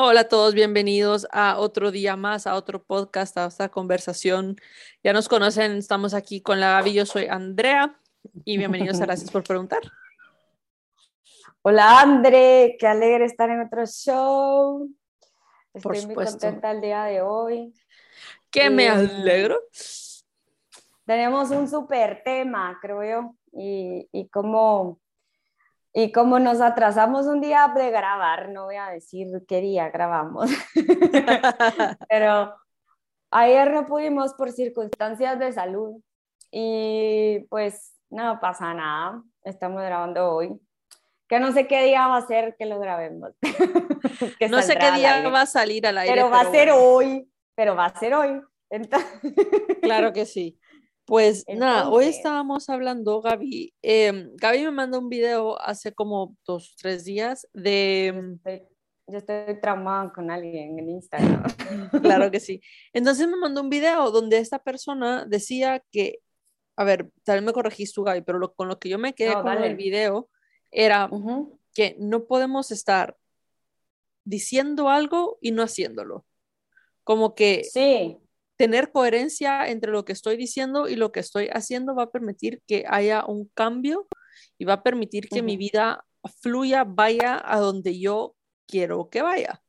Hola a todos, bienvenidos a otro día más, a otro podcast, a esta conversación. Ya nos conocen, estamos aquí con la Gaby, yo soy Andrea y bienvenidos a Gracias por Preguntar. Hola André, qué alegre estar en otro show. Estoy muy contenta el día de hoy. Que me alegro. Tenemos un súper tema, creo yo, y, y como y como nos atrasamos un día de grabar, no voy a decir qué día grabamos, pero ayer no pudimos por circunstancias de salud y pues no pasa nada, estamos grabando hoy. Que no sé qué día va a ser que lo grabemos. no sé qué día va a salir al aire. Pero va a ser hoy, pero va a ser hoy. Claro que sí. Pues nada, hoy estábamos hablando, Gaby. Em, Gaby me mandó un video hace como dos, tres días de... Yo estoy, yo estoy traumada con alguien en Instagram. claro que sí. Entonces me mandó un video donde esta persona decía que, a ver, tal vez me corregís tú, Gaby, pero con lo que yo me quedé con el video era que no podemos estar diciendo algo y no haciéndolo. Como que... Sí tener coherencia entre lo que estoy diciendo y lo que estoy haciendo va a permitir que haya un cambio y va a permitir que mi vida fluya, vaya a donde yo quiero que vaya.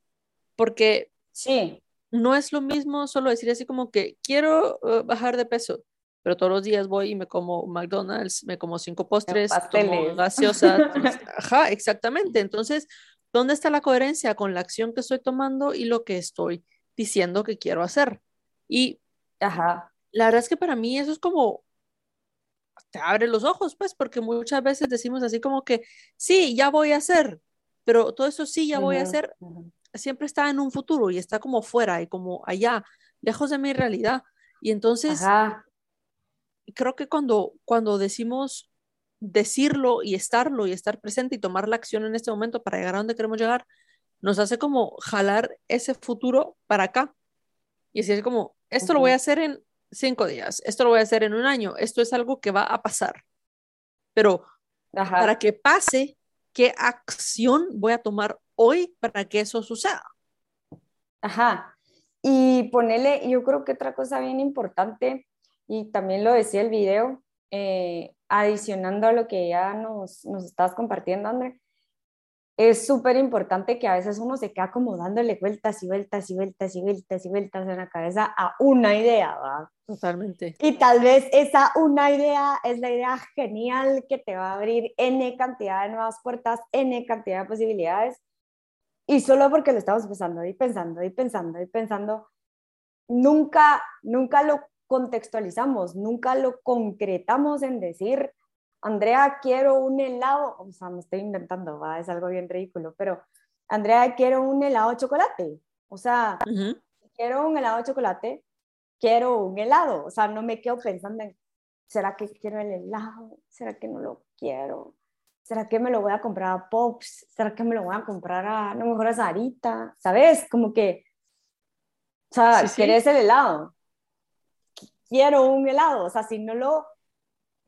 Porque sí. no es lo mismo solo decir así como que quiero uh, bajar de peso, pero todos los días voy y me como McDonald's, me como cinco postres, tomo gaseosa. Ajá, exactamente. Entonces, ¿dónde está la coherencia con la acción que estoy tomando y lo que estoy diciendo que quiero hacer? Y Ajá. la verdad es que para mí eso es como, te abre los ojos, pues, porque muchas veces decimos así como que, sí, ya voy a hacer, pero todo eso sí, ya voy a hacer, siempre está en un futuro y está como fuera y como allá, lejos de mi realidad. Y entonces, creo que cuando, cuando decimos decirlo y estarlo y estar presente y tomar la acción en este momento para llegar a donde queremos llegar, nos hace como jalar ese futuro para acá. Y así es como, esto lo voy a hacer en cinco días, esto lo voy a hacer en un año, esto es algo que va a pasar. Pero para que pase, ¿qué acción voy a tomar hoy para que eso suceda? Ajá. Y ponerle, yo creo que otra cosa bien importante, y también lo decía el video, eh, adicionando a lo que ya nos, nos estás compartiendo, André, es súper importante que a veces uno se queda como dándole vueltas y vueltas y vueltas y vueltas y vueltas en la cabeza a una idea. Totalmente. Y tal vez esa una idea es la idea genial que te va a abrir N cantidad de nuevas puertas, N cantidad de posibilidades. Y solo porque lo estamos pensando y pensando y pensando y pensando, nunca, nunca lo contextualizamos, nunca lo concretamos en decir, Andrea, quiero un helado, o sea, me estoy inventando, ¿va? es algo bien ridículo, pero Andrea, quiero un helado de chocolate, o sea, quiero un helado de chocolate, quiero un helado, o sea, no me quedo pensando en, ¿será que quiero el helado? ¿Será que no lo quiero? ¿Será que me lo voy a comprar a Pops? ¿Será que me lo voy a comprar a, no mejor a Sarita? ¿Sabes? Como que, o sea, ¿quieres el helado? Quiero un helado, o sea, si no lo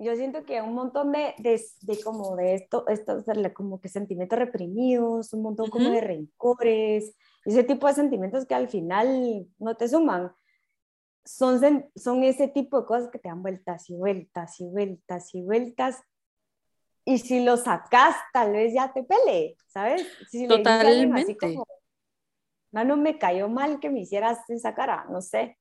yo siento que un montón de, de, de como de esto, esto, como que sentimientos reprimidos, un montón como de rencores, ese tipo de sentimientos que al final no te suman, son, son ese tipo de cosas que te dan vueltas y vueltas y vueltas y vueltas. Y si lo sacas, tal vez ya te pele, ¿sabes? Si Totalmente. así como, no, no me cayó mal que me hicieras esa cara, no sé.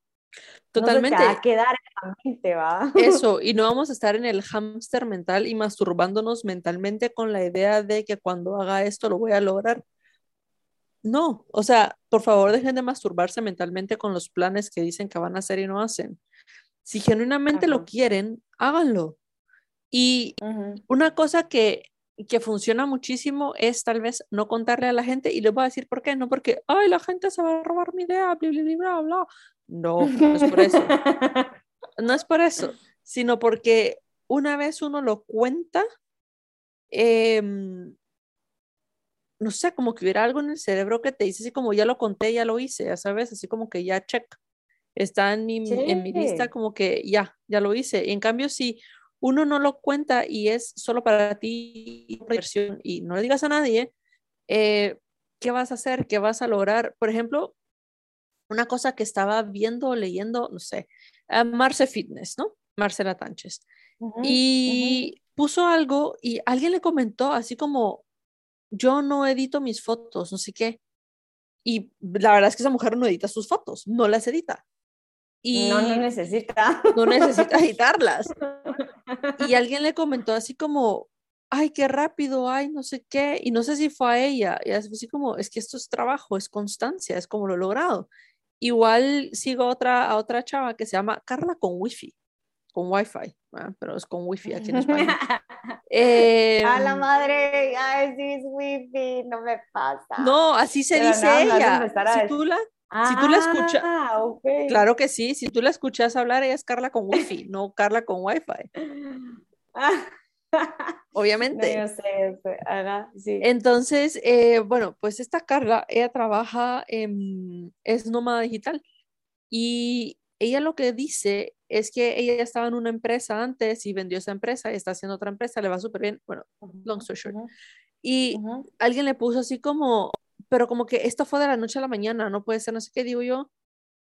Totalmente. No va a quedar en la mente, ¿va? Eso, y no vamos a estar en el hámster mental y masturbándonos mentalmente con la idea de que cuando haga esto lo voy a lograr. No, o sea, por favor dejen de masturbarse mentalmente con los planes que dicen que van a hacer y no hacen. Si genuinamente lo quieren, háganlo. Y una cosa que, que funciona muchísimo es tal vez no contarle a la gente y les voy a decir por qué, no porque, ay, la gente se va a robar mi idea, bla, bla, bla, bla, no, no es por eso. No es por eso, sino porque una vez uno lo cuenta, em, no sé, como que hubiera algo en el cerebro que te dice así como ya lo conté, ya lo hice, ya sabes, así como que ya check, está en mi, en mi lista como que ya, ya lo hice. Y en cambio, si uno no lo cuenta y es solo para ti y no le digas a nadie, eh, ¿qué vas a hacer? ¿Qué vas a lograr? Por ejemplo, una cosa que estaba viendo, leyendo, no sé, Marce Fitness, ¿no? Marcela Tánchez. y puso algo y alguien le comentó así como, yo no edito mis fotos, no sé qué. Y la verdad es que esa mujer no edita sus fotos, no las edita. Y no, no necesita. No necesita editarlas. Y alguien le comentó así como, ay, qué rápido, ay, no sé qué. Y no sé si fue a ella. Y así como, es que esto es trabajo, es constancia, es como lo he logrado. Igual sigo otra, a otra chava que se llama Carla con Wi-Fi, con Wi-Fi, pero es con Wi-Fi aquí en España. a la madre, ay, sí es Wi-Fi, no me pasa. No, así se dice ella. Si tú la, si tú la escuchas, ah, claro que sí, si tú la escuchas hablar, ella es Carla con Wi-Fi, no Carla con Wi-Fi. Obviamente. No, yo sé, sí. Entonces, eh, bueno, pues esta Carla, ella trabaja, en, es nómada digital y ella lo que dice es que ella estaba en una empresa antes y vendió esa empresa y está haciendo otra empresa, le va súper bien, bueno, long story short. Y alguien le puso así como, pero como que esto fue de la noche a la mañana, no puede ser, no sé qué digo yo.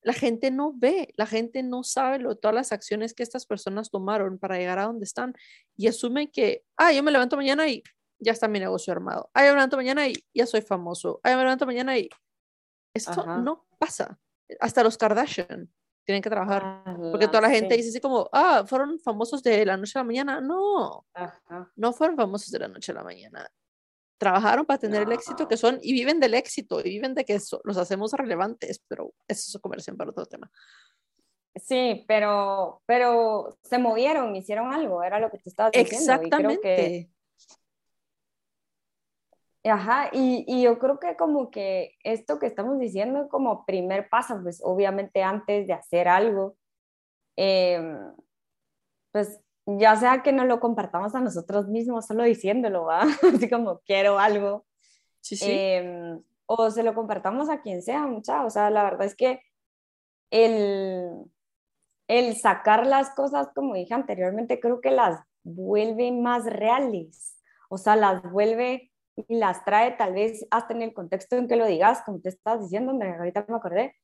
La gente no ve, la gente no sabe lo, todas las acciones que estas personas tomaron para llegar a donde están y asumen que, ah, yo me levanto mañana y ya está mi negocio armado. Ah, yo me levanto mañana y ya soy famoso. Ah, yo me levanto mañana y esto no pasa. Hasta los Kardashian tienen que trabajar. porque toda la gente dice así como, ah, fueron famosos de la noche a la mañana. No, no fueron famosos de la noche a la mañana trabajaron para tener el éxito que son y viven del éxito y viven de que los hacemos relevantes, pero eso es conversión para otro tema. Sí, pero, pero se movieron, hicieron algo, era lo que te estabas diciendo. Exactamente. Ajá, y, y, yo creo que como que esto que estamos diciendo como primer paso, pues obviamente antes de hacer algo, em, pues ya sea que no lo compartamos a nosotros mismos solo diciéndolo, ¿va? Así como quiero algo. Sí, sí. Em, o se lo compartamos a quien sea, mucha. O sea, la verdad es que el, el sacar las cosas, como dije anteriormente, creo que las vuelve más reales. O sea, las vuelve y las trae tal vez hasta en el contexto en que lo digas, como te estabas diciendo, ahorita me acordé,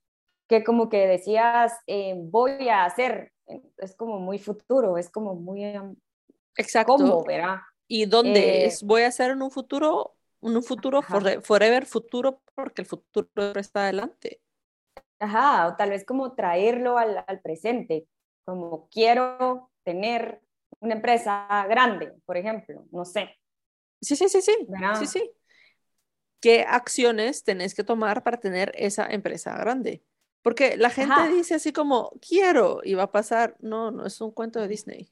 que como que decías, eh, voy a hacer es como muy futuro, es como muy... Em, Exacto. ¿Cómo, verdad? ¿Y dónde eh, es? Voy a hacer en un futuro, en un futuro forever futuro, porque el futuro está adelante. Ajá, o tal vez como traerlo al, al presente, como quiero tener una empresa grande, por ejemplo, no sé. Sí, sí, sí, sí, sí, sí. ¿Qué acciones tenés que tomar para tener esa empresa grande? Porque la gente dice así como, quiero, y va a pasar. No, no es un cuento de Disney.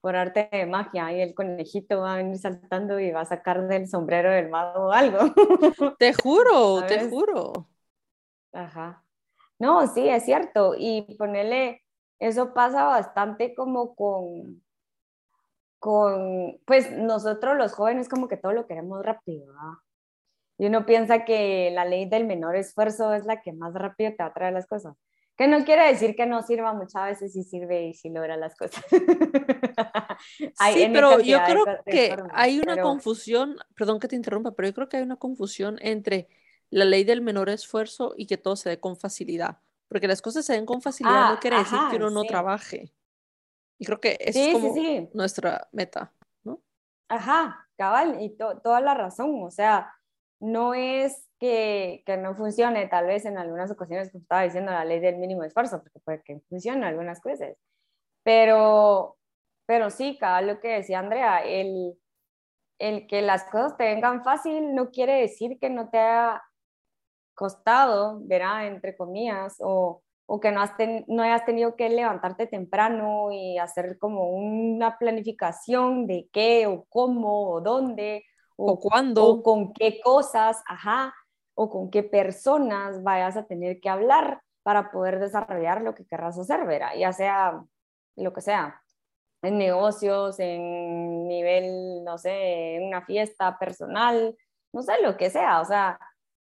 Por arte de magia, y el conejito va a venir saltando y va a sacar del sombrero del mago o algo. Te juro, te juro. Ajá. No, sí, es cierto. Y ponerle, eso pasa bastante como con, con, pues nosotros los jóvenes como que todo lo queremos rápido, y uno piensa que la ley del menor esfuerzo es la que más rápido te va a traer las cosas. Que no quiere decir que no sirva, muchas veces sí sirve y sí logra las cosas. sí, pero yo creo que hay una confusión, perdón que te interrumpa, pero yo creo que hay una confusión entre la ley del menor esfuerzo y que todo se dé con facilidad. Porque las cosas se den con facilidad no ah, quiere decir que uno no trabaje. Y creo que esa es como nuestra meta, ¿no? Ajá, cabal, y toda la razón. O sea, no es que, que, no funcione, tal vez en algunas ocasiones, como estaba diciendo, la ley del mínimo esfuerzo, porque puede que funcione algunas cosas, pero, pero sí, cada lo que decía Andrea, el, el que las cosas te vengan fácil no quiere decir que no te haya costado, verá, entre comillas, o, o que no, has no hayas tenido que levantarte temprano y hacer como una planificación de qué o cómo o dónde o, cuándo. O con qué cosas, ajá, o con qué personas vayas a tener que hablar para poder desarrollar lo que querrás hacer, ¿verdad? Ya sea lo que sea, en negocios, en nivel, no sé, en una fiesta personal, no sé, lo que sea, o sea,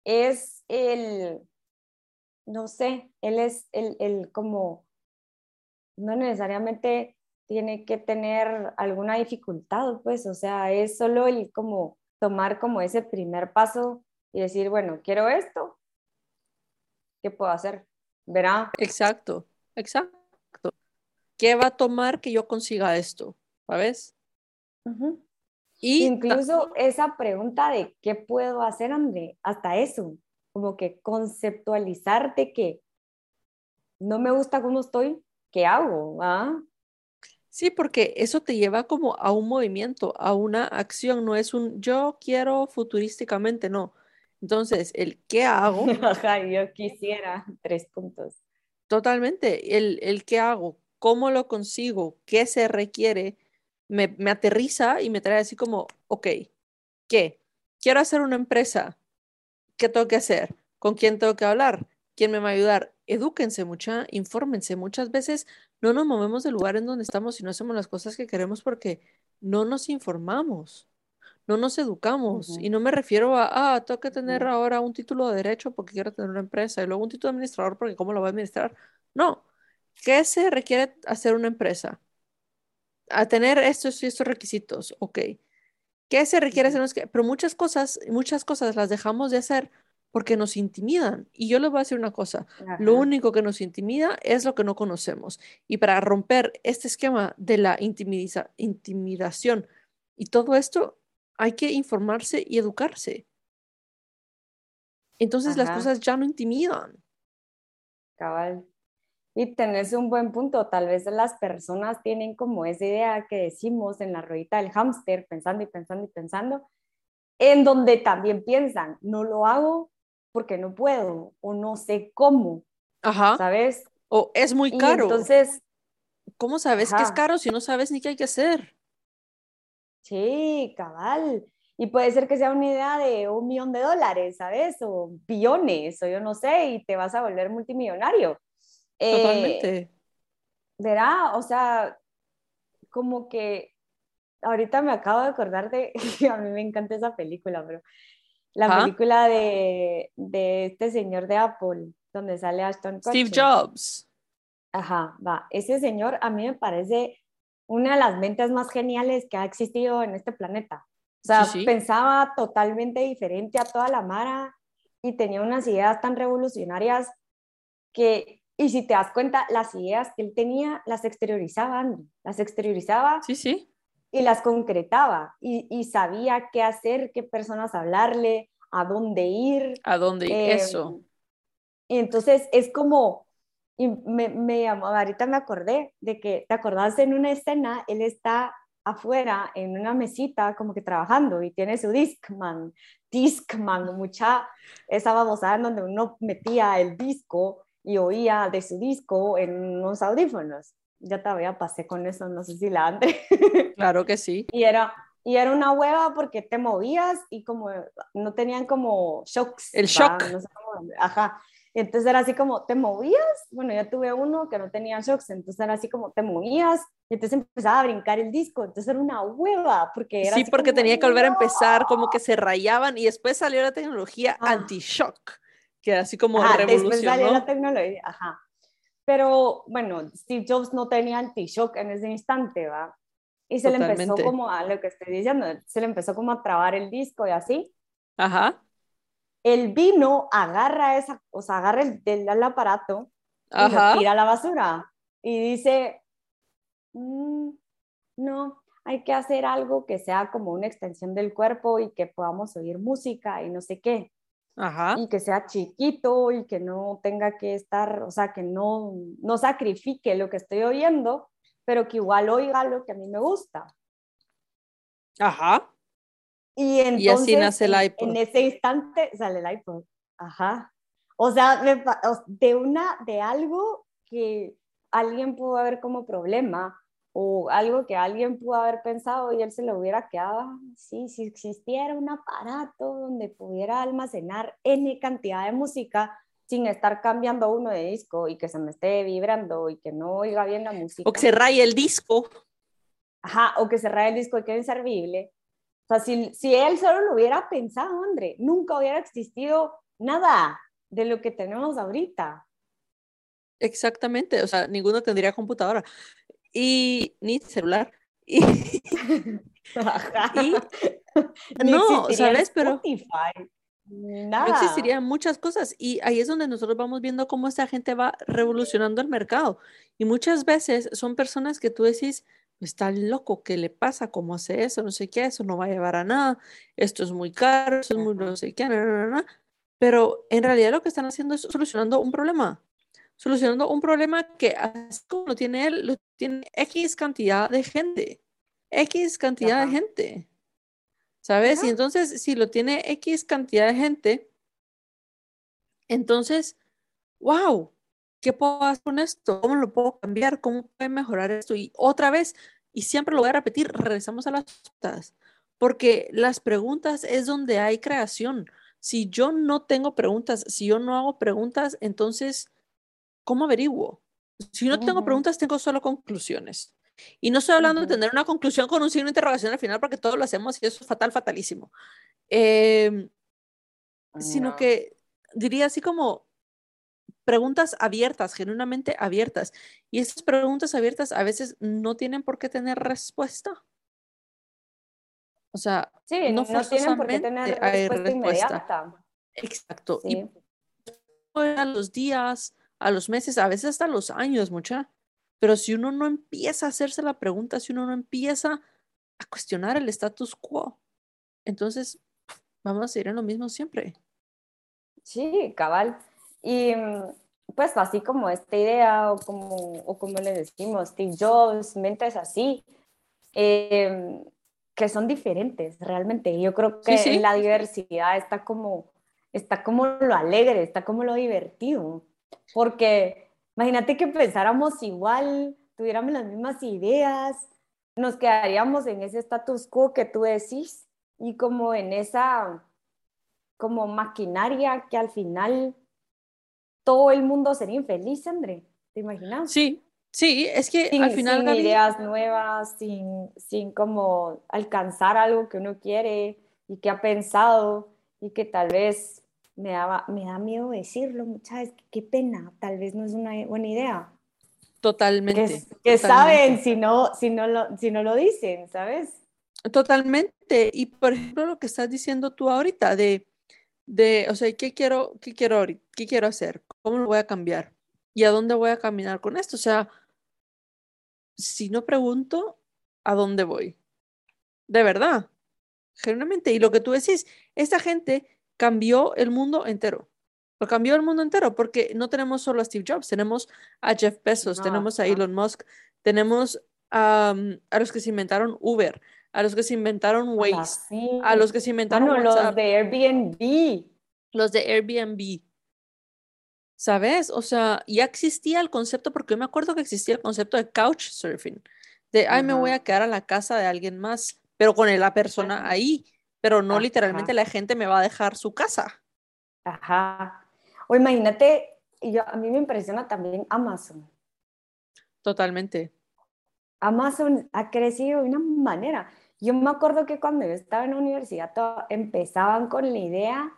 es el, no sé, él es el, el como, no necesariamente tiene que tener alguna dificultad, pues, o sea, es solo el como tomar como ese primer paso y decir, bueno, quiero esto, ¿qué puedo hacer? Verá. Exacto, exacto. ¿Qué va a tomar que yo consiga esto? ¿Sabes? y Incluso esa pregunta de qué puedo hacer, André, hasta eso, como que conceptualizarte que no me gusta cómo estoy, ¿qué hago? ¿Ah? Sí, porque eso te lleva como a un movimiento, a una acción, no es un yo quiero futurísticamente, no. Entonces, el qué hago. Ajá, yo quisiera tres puntos. Totalmente, el, el qué hago, cómo lo consigo, qué se requiere, me, me aterriza y me trae así como, ok, ¿qué? Quiero hacer una empresa, ¿qué tengo que hacer? ¿Con quién tengo que hablar? ¿Quién me va a ayudar? Edúquense mucha, infórmense. Muchas veces no nos movemos del lugar en donde estamos y no hacemos las cosas que queremos porque no nos informamos no nos educamos. Y no me refiero a, ah, tengo que tener ahora un título de derecho porque quiero tener una empresa y luego un título de administrador porque cómo lo voy a administrar. No. ¿Qué se requiere hacer una empresa? A tener estos y estos requisitos, ok. ¿Qué se requiere hacer? Pero muchas cosas, muchas cosas las dejamos de hacer porque nos intimidan. Y yo les voy a decir una cosa, lo único que nos intimida es lo que no conocemos. Y para romper este esquema de la intimidación y todo esto, hay que informarse y educarse. Entonces las cosas ya no intimidan. Cabal. Y tenés un buen punto, tal vez las personas tienen como esa idea que decimos en la ruedita del hámster, pensando y pensando y pensando, en donde también piensan, no lo hago porque no puedo o no sé cómo, Ajá. ¿sabes? O es muy caro. entonces, ¿cómo sabes que es caro si no sabes ni qué hay que hacer? Sí, cabal. Y puede ser que sea una idea de un millón de dólares, ¿sabes? O billones, o yo no sé, y te vas a volver multimillonario. Totalmente. Eh, verá, o sea, como que ahorita me acabo de acordar de, a mí me encanta esa película, pero la película de, de, este señor de Apple, donde sale Ashton Kutcher. Steve Jobs. Ajá, va. Ese señor a mí me parece una de las mentes más geniales que ha existido en este planeta. O sea, pensaba totalmente diferente a toda la Mara y tenía unas ideas tan revolucionarias que, y si te das cuenta, las ideas que él tenía las exteriorizaba, las exteriorizaba. Sí, sí. Y las concretaba y, y sabía qué hacer, qué personas hablarle, a dónde ir. A dónde ir, eh, eso. Y entonces es como, y me, me llamó, ahorita me acordé de que, ¿te acordás en una escena? Él está afuera en una mesita como que trabajando y tiene su Discman, Discman, mucha esa babosada en donde uno metía el disco y oía de su disco en unos audífonos. Ya todavía pasé con eso, no sé si la antes. Claro que sí. y era, y era una hueva porque te movías y como no tenían como shocks. El shock. ajá. Entonces era así como, ¿te movías? Bueno, yo tuve uno que no tenía shocks, entonces era así como, ¿te movías? Y entonces empezaba a brincar el disco, entonces era una hueva, porque era Sí, porque tenía que volver a empezar, como que se rayaban, y después salió la tecnología ah. anti-shock, que era así como revolucionó. Después salió la tecnología, ajá. Pero bueno, Steve Jobs no tenía anti-shock en ese instante, ¿va? Y se le empezó como a lo que estoy diciendo, se le empezó como a trabar el disco y así. Ajá el vino agarra esa, o sea, agarra el, del aparato y lo tira a la basura y dice, mm, no, hay que hacer algo que sea como una extensión del cuerpo y que podamos oír música y no sé qué. Y que sea chiquito y que no tenga que estar, o sea, que no, no sacrifique lo que estoy oyendo, pero que igual oiga lo que a mí me gusta. Ajá. Y entonces, así nace el iPod. En, ese instante sale el iPod. Ajá. O sea, de, una, de algo que alguien pudo haber como problema o algo que alguien pudo haber pensado y él se lo hubiera quedado, ah, sí, si existiera un aparato donde pudiera almacenar N cantidad de música sin estar cambiando uno de disco y que se me esté vibrando y que no oiga bien la música. O que se raye el disco. Ajá, o que se raye el disco y quede inservible. O sea, si, él solo lo hubiera pensado, André, nunca hubiera existido nada de lo que tenemos ahorita. Exactamente, o sea, ninguno tendría computadora y ni celular. Y, no, ¿sabes? Pero no existirían muchas cosas. Y ahí es donde nosotros vamos viendo cómo esta gente va revolucionando el mercado. Y muchas veces son personas que tú decís, está loco, ¿qué le pasa? ¿Cómo hace eso? No sé qué, eso no va a llevar a nada, esto es muy caro, eso es muy no sé qué, pero en realidad lo que están haciendo es solucionando un problema, solucionando un problema que así como lo tiene él, lo tiene X cantidad de gente, X cantidad de gente, ¿sabes? Y entonces, si lo tiene X cantidad de gente, entonces, wow, ¿qué puedo hacer con esto? ¿Cómo lo puedo cambiar? ¿Cómo puedo mejorar esto? Y otra vez, y siempre lo voy a repetir, regresamos a las preguntas, porque las preguntas es donde hay creación. Si yo no tengo preguntas, si yo no hago preguntas, entonces, ¿cómo averiguo? Si no tengo preguntas, tengo solo conclusiones. Y no estoy hablando de tener una conclusión con un signo de interrogación al final, porque todos lo hacemos y eso es fatal, fatalísimo. Em, sino que diría así como, preguntas abiertas, genuinamente abiertas. Y esas preguntas abiertas a veces no tienen por qué tener respuesta. O sea, no, tienen por qué tener respuesta, inmediata. Exacto. Y a los días, a los meses, a veces hasta los años, mucha. Pero si uno no empieza a hacerse la pregunta, si uno no empieza a cuestionar el status quo, entonces vamos a seguir en lo mismo siempre. Sí, cabal. Y mm, pues así como esta idea o como, o como le decimos, Steve Jobs, mentes así, em, que son diferentes realmente. Yo creo que la diversidad está como, está como lo alegre, está como lo divertido. Porque imagínate que pensáramos igual, tuviéramos las mismas ideas, nos quedaríamos en ese status quo que tú decís y como en esa como maquinaria que al final todo el mundo sería infeliz, André. ¿Te imaginas? Sí, sí, es que al final... Sin ideas nuevas, sin, sin como alcanzar algo que uno quiere y que ha pensado y que tal vez me, daba, me da miedo decirlo, muchas qué pena, tal vez no es una buena idea. Totalmente. Que, saben si no, si, no lo, si no lo dicen, ¿sabes? Totalmente. Y por ejemplo, lo que estás diciendo tú ahorita de de, o sea, ¿qué quiero, qué quiero ¿Qué quiero hacer? ¿Cómo lo voy a cambiar? ¿Y a dónde voy a caminar con esto? O sea, si no pregunto, ¿a dónde voy? De verdad, generalmente. Y lo que tú decís, esta gente cambió el mundo entero. Lo cambió el mundo entero porque no tenemos solo a Steve Jobs, tenemos a Jeff Bezos, tenemos a Elon Musk, tenemos a los que se inventaron Uber, a los que se inventaron Waze, a los que se inventaron los de Airbnb. Los de Airbnb. ¿Sabes? O sea, ya existía el concepto, porque yo me acuerdo que existía el concepto de couchsurfing, de, ay, me voy a quedar a la casa de alguien más, pero con la persona ahí, pero no literalmente la gente me va a dejar su casa. Ajá. O imagínate, yo, a mí me impresiona también Amazon. Totalmente. Amazon ha crecido de una manera. Yo me acuerdo que cuando yo estaba en la universidad empezaban con la idea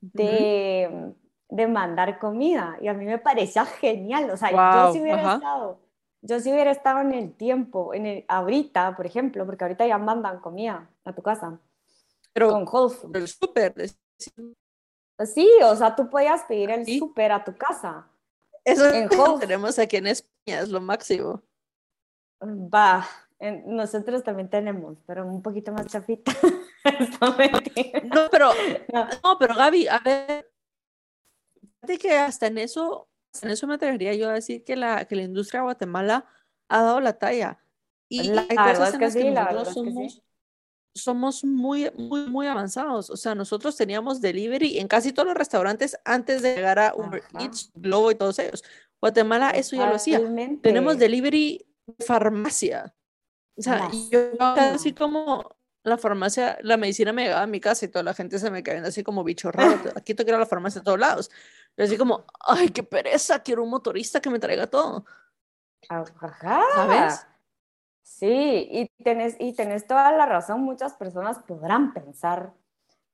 de, de, mandar comida y a mí me parecía genial. O sea, yo si hubiera estado, yo si hubiera estado en el tiempo, en el, ahorita, por ejemplo, porque ahorita ya mandan comida a tu casa. Pero con Whole Foods. El súper. Sí, o sea, tú podías pedir el súper a tu casa. Eso en tenemos aquí en España, es lo máximo. Va, nosotros también tenemos, pero un poquito más chafita. no, pero, no. pero Gaby, a ver, que hasta en eso, en eso me atrevería yo a decir que la, que la industria de Guatemala ha dado la talla. Y la, hay cosas en las que, nosotros somos, somos muy, muy, muy avanzados. O sea, nosotros teníamos delivery en casi todos los restaurantes antes de llegar a Uber Eats, Globo y todos ellos. Guatemala eso ya lo hacía. Tenemos delivery farmacia. O sea, yo casi como la farmacia, la medicina me llegaba a mi casa y toda la gente se me caía así como bicho raro. Aquí que ir a la farmacia de todos lados. Yo así como, ay, qué pereza, quiero un motorista que me traiga todo. ¿Sabes? Sí, y tenés, y tenés toda la razón. Muchas personas podrán pensar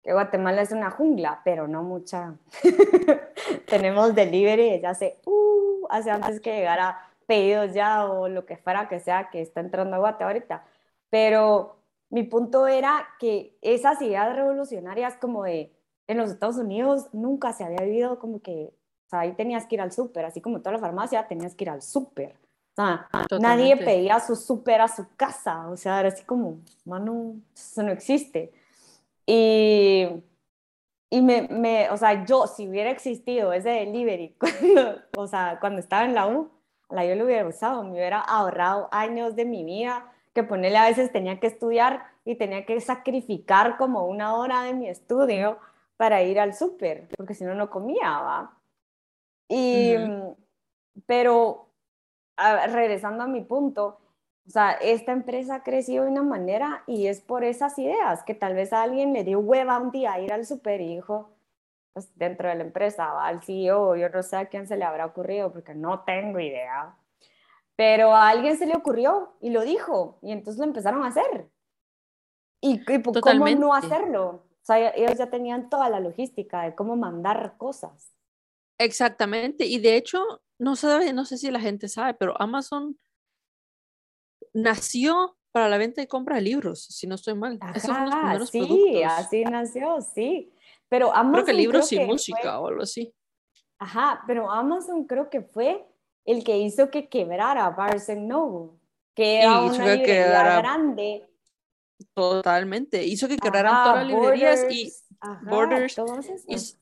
que Guatemala es una jungla, pero no mucha. Tenemos delivery desde hace, uh, hace antes que llegara pedidos ya o lo que fuera que sea que está entrando a Guate ahorita. Pero mi punto era que esas ideas revolucionarias como de en los Estados Unidos nunca se había vivido como que, ahí tenías que ir al súper, así como toda la farmacia, tenías que ir al súper. Sea, nadie pedía su súper a su casa, o sea, era así como, mano, eso no existe. Y, y me, me, o sea, yo, si hubiera existido ese delivery, cuando, o sea, cuando estaba en la U, la yo lo hubiera usado, me hubiera ahorrado años de mi vida, que ponerle a veces tenía que estudiar y tenía que sacrificar como una hora de mi estudio para ir al súper, porque si no, no comía, ¿va? Y, pero regresando a mi punto, o sea, esta empresa ha crecido de una manera y es por esas ideas, que tal vez a alguien le dio hueva un día a ir al súper y dijo, pues dentro de la empresa, ¿va? al CEO, yo no sé a quién se le habrá ocurrido, porque no tengo idea, pero a alguien se le ocurrió y lo dijo, y entonces lo empezaron a hacer. ¿Y, y cómo no hacerlo? O sea, ellos ya tenían toda la logística de cómo mandar cosas. Exactamente, y de hecho, no sé, no sé si la gente sabe, pero Amazon nació para la venta y compra de libros, si no estoy mal. sí, así nació, sí. Pero Amazon creo que libros y música o algo así. Ajá, pero Amazon creo que fue el que hizo que quebrara Barnes Noble, que era una librería grande Totalmente. Hizo que quebraran todas las librerías y Borders. Hizo,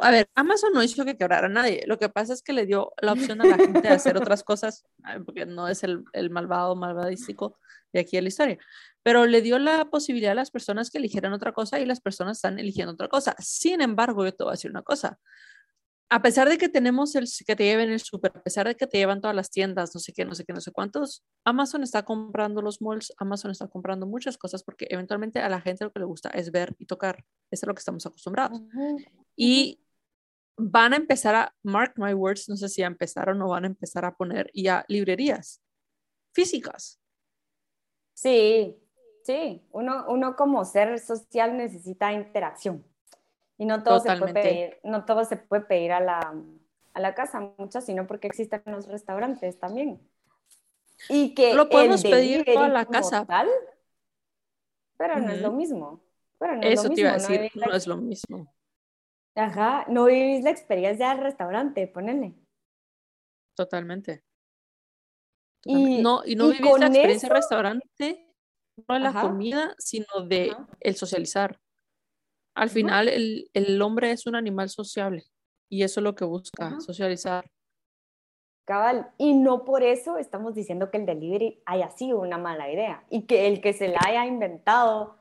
a ver, Amazon no hizo que quebrara a nadie. Lo que pasa es que le dio la opción a la gente de hacer otras cosas, porque no es el, el malvado, malvadístico de aquí de la historia. Pero le dio la posibilidad a las personas que eligieran otra cosa y las personas están eligiendo otra cosa. Sin embargo, yo te voy a decir una cosa a pesar de que tenemos el que te lleven el súper, a pesar de que te llevan todas las tiendas, no sé qué, no sé qué, no sé cuántos, Amazon está comprando los malls, Amazon está comprando muchas cosas porque eventualmente a la gente lo que le gusta es ver y tocar. Eso es lo que estamos acostumbrados. Y van a empezar a, mark my words, no sé si ya empezaron o van a empezar a poner ya librerías físicas. Sí, sí, uno, uno como ser social necesita interacción. Y no todo, se puede pedir, no todo se puede pedir a la, a la casa, mucho, sino porque existen los restaurantes también. Y que lo podemos pedir a la casa. Tal, pero no es lo mismo. Pero no Eso es lo te iba a decir, no, es lo mismo. Ajá, no vivís la experiencia del restaurante, ponele. Totalmente. Y, no, y no vivís la experiencia del restaurante, no de la comida, sino de el socializar. Al final, el, el, hombre es un animal sociable y eso es lo que busca, socializar. Cabal, y no por eso estamos diciendo que el delivery haya sido una mala idea y que el que se la haya inventado,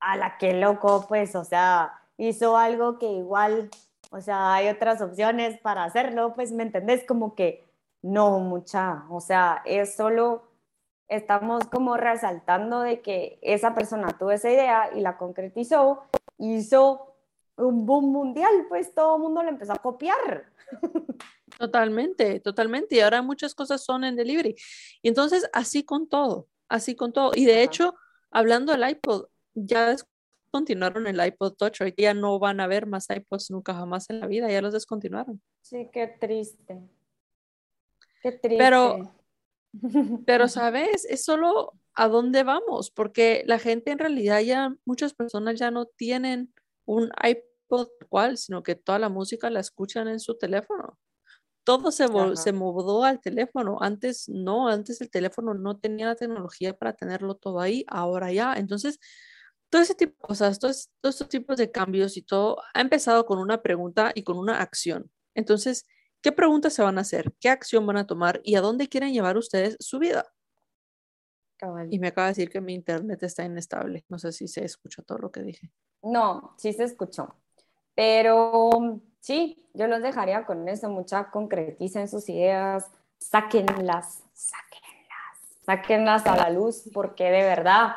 a la que loco, pues, o sea, hizo algo que igual, o sea, hay otras opciones para hacerlo, pues, ¿me entendés? Como que no, mucha, o sea, es solo estamos como resaltando de que esa persona tuvo esa idea y la concretizó, hizo un boom mundial, pues todo el mundo le empezó a copiar. Totalmente, totalmente. Y ahora muchas cosas son en delivery. Y entonces, así con todo, así con todo. Y de hecho, hablando del iPod, ya descontinuaron el iPod Touch. Hoy ya no van a ver más iPods nunca jamás en la vida, ya los descontinuaron. Sí, qué triste. Qué triste. Pero pero, ¿sabes? Es solo a dónde vamos, porque la gente en realidad ya, muchas personas ya no tienen un iPod cual, sino que toda la música la escuchan en su teléfono. Todo se, se mudó al teléfono. Antes no, antes el teléfono no tenía la tecnología para tenerlo todo ahí, ahora ya. Entonces, todo ese tipo de cosas, todos, todos estos tipos de cambios y todo ha empezado con una pregunta y con una acción. Entonces, ¿Qué preguntas se van a hacer? ¿Qué acción van a tomar? ¿Y a dónde quieren llevar ustedes su vida? Y me acaba de decir que mi internet está inestable. No sé si se escuchó todo lo que dije. No, sí se escuchó. Pero sí, yo los dejaría con eso. Mucha concreticen sus ideas, sáquenlas, sáquenlas, sáquenlas a la luz, porque de verdad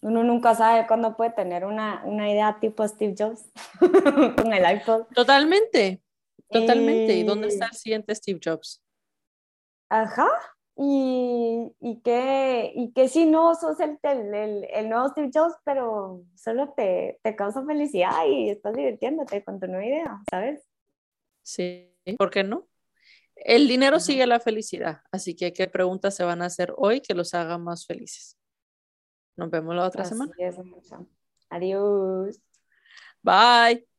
uno nunca sabe cuándo puede tener una, una idea tipo Steve Jobs con el iPod. Totalmente, Totalmente. ¿Y dónde está el siguiente Steve Jobs? Ajá. Y, y, que, y que si no sos el, el, el, nuevo Steve Jobs, pero solo te, te causa felicidad y estás divirtiéndote con tu nueva idea, ¿sabes? Sí, ¿por qué no? El dinero sigue la felicidad, así que qué preguntas se van a hacer hoy que los haga más felices. Nos vemos la otra semana. Adiós. Bye.